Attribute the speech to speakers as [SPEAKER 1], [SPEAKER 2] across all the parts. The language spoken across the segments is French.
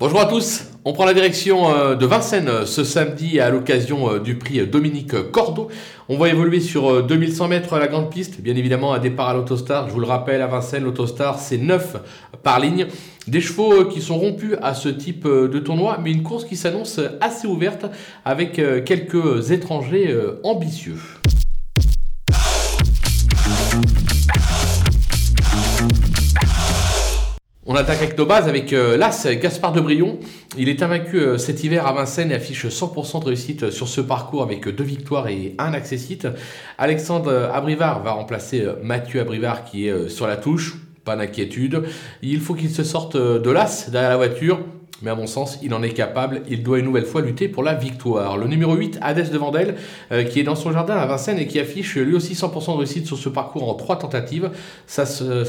[SPEAKER 1] Bonjour à tous, on prend la direction euh, de Vincennes euh, ce samedi à l'occasion euh, du prix Dominique Cordeau. On va évoluer sur 2100 mètres la grande piste, bien évidemment un départ à l'autostar. Je vous le rappelle, à Vincennes, l'autostar c'est 9 par ligne. Des chevaux qui sont rompus à ce type de tournoi, mais une course qui s'annonce assez ouverte avec quelques étrangers ambitieux. On attaque avec nos bases avec euh, l'As Gaspard de Brion. Il est invaincu euh, cet hiver à Vincennes et affiche 100% de réussite sur ce parcours avec deux victoires et un accessite. Alexandre Abrivard va remplacer euh, Mathieu Abrivard qui est sur la touche. Pas d'inquiétude. Il faut qu'il se sorte de l'As derrière la voiture mais à mon sens, il en est capable. Il doit une nouvelle fois lutter pour la victoire. Le numéro 8, Hadès de Vandel, euh, qui est dans son jardin à Vincennes et qui affiche lui aussi 100% de réussite sur ce parcours en trois tentatives. sa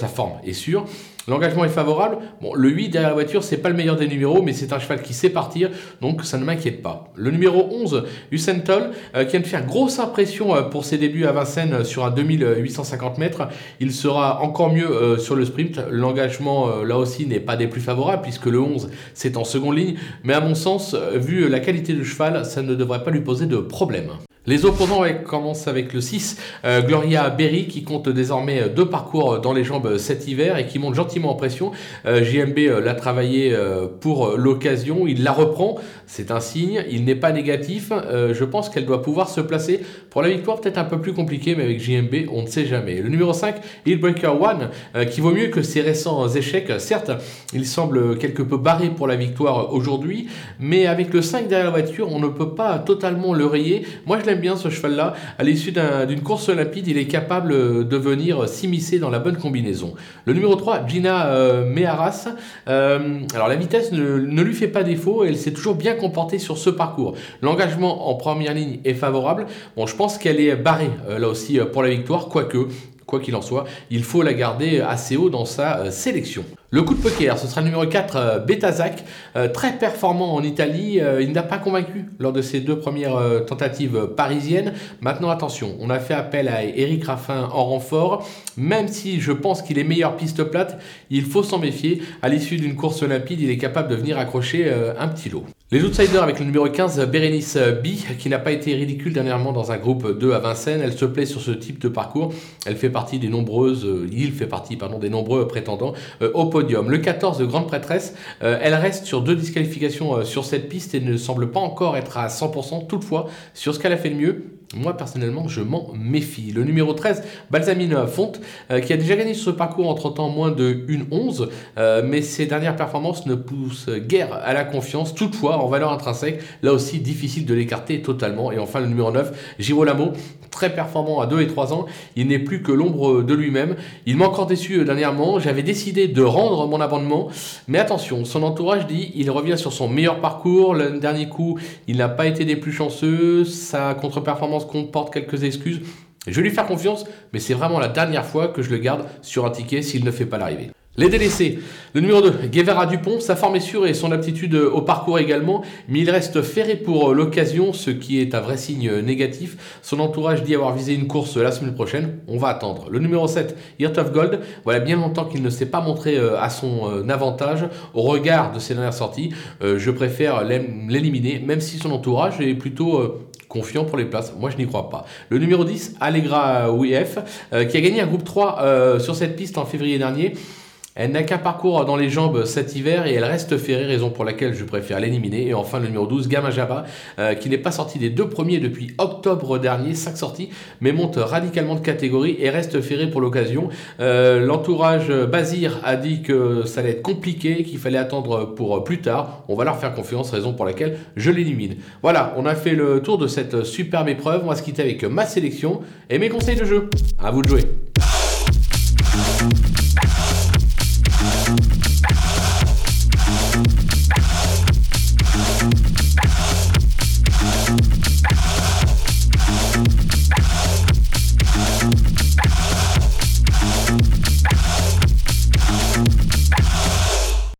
[SPEAKER 1] forme est sûre. L'engagement est favorable. Bon, le 8 derrière la voiture, c'est pas le meilleur des numéros, mais c'est un cheval qui sait partir, donc ça ne m'inquiète pas. Le numéro 11, Usain Toll, euh, qui vient de faire grosse impression euh, pour ses débuts à Vincennes sur un 2850 mètres. Il sera encore mieux sur le sprint. L'engagement, là aussi, n'est pas des plus favorables, puisque le 11, c'est en en seconde ligne, mais à mon sens, vu la qualité du cheval, ça ne devrait pas lui poser de problème. Les opposants commencent avec le 6, euh, Gloria Berry, qui compte désormais deux parcours dans les jambes cet hiver et qui monte gentiment en pression. Euh, JMB euh, l'a travaillé pour l'occasion, il la reprend, c'est un signe, il n'est pas négatif. je pense qu'elle doit pouvoir se placer pour la victoire, peut-être un peu plus compliqué, mais avec JMB, on ne sait jamais. Le numéro 5, Hillbreaker One, qui vaut mieux que ses récents échecs. Certes, il semble quelque peu barré pour la victoire aujourd'hui, mais avec le 5 derrière la voiture, on ne peut pas totalement le rayer. Moi, bien ce cheval-là. À l'issue d'une course limpide, il est capable de venir s'immiscer dans la bonne combinaison. Le numéro 3, Gina euh, Meharas. Euh, alors la vitesse ne, ne, lui fait pas défaut et elle s'est toujours bien comportée sur ce parcours. L'engagement en première ligne est favorable. Bon, je pense qu'elle est barrée euh, là aussi pour la victoire, quoique quoi qu'il en soit, il faut la garder assez haut dans sa sélection. Le coup de poker, ce sera le numéro 4, euh, Betazac, euh, très performant en Italie. Euh, il n'a pas convaincu lors de ses deux premières tentatives parisiennes. Maintenant, attention, on a fait appel à Eric Raffin en renfort. Même si je pense qu'il est meilleur piste plate, il faut s'en méfier. À l'issue d'une course limpide, il est capable de venir accrocher un petit lot. Les outsiders avec le numéro 15, Bérénice B, qui n'a pas été ridicule dernièrement dans un groupe 2 à Vincennes. Elle se plaît sur ce type de parcours. Elle fait partie des nombreuses, il fait partie, pardon, des nombreux prétendants au le 14 de Grande Prêtresse, euh, elle reste sur deux disqualifications euh, sur cette piste et ne semble pas encore être à 100%. Toutefois, sur ce qu'elle a fait de mieux, moi personnellement, je m'en méfie. Le numéro 13, Balsamine Fonte, euh, qui a déjà gagné ce parcours entre temps moins de 1-11, mais ses dernières performances ne poussent guère à la confiance. Toutefois, en valeur intrinsèque, là aussi difficile de l'écarter totalement. Et enfin, le numéro 9, Girolamo, performant à 2 et 3 ans. Il n'est plus que l'ombre de lui-même. Il m'a encore déçu euh, dernièrement. J'avais décidé de rendre mon abonnement. Mais attention, son entourage dit il revient sur son meilleur parcours. Le dernier coup, il n'a pas été des plus chanceux. Sa contre-performance comporte quelques excuses. Je vais lui faire confiance, mais c'est vraiment la dernière fois que je le garde sur un ticket s'il ne fait pas l'arrivée. Les délaissés. Le numéro 2, Guevara Dupont, sa forme est sûre et son aptitude au parcours également, mais il reste ferré pour l'occasion, ce qui est un vrai signe négatif. Son entourage dit avoir visé une course la semaine prochaine. On va attendre. Le numéro 7, Hirt of Gold. Voilà bien longtemps qu'il ne s'est pas montré euh, à son euh, avantage au regard de ses dernières sorties. Euh, je préfère l'éliminer, même si son entourage est plutôt confiant pour les places. Moi, je n'y crois pas. Le numéro 10, Allegra WF, qui a gagné un groupe 3 sur cette piste en février dernier. Elle n'a qu'un parcours dans les jambes cet hiver et elle reste ferrée, raison pour laquelle je préfère l'éliminer. Et enfin le numéro 12, Gamma Java, euh, qui n'est pas sorti des deux premiers depuis octobre dernier, 5 sorties, mais monte radicalement de catégorie et reste ferré pour l'occasion. Euh, l'entourage Bazir a dit que ça allait être compliqué, qu'il fallait attendre pour plus tard. On va leur faire confiance, raison pour laquelle je l'élimine. Voilà, on a fait le tour de cette superbe épreuve. On va se quitter avec ma sélection et mes conseils de jeu. À vous de jouer.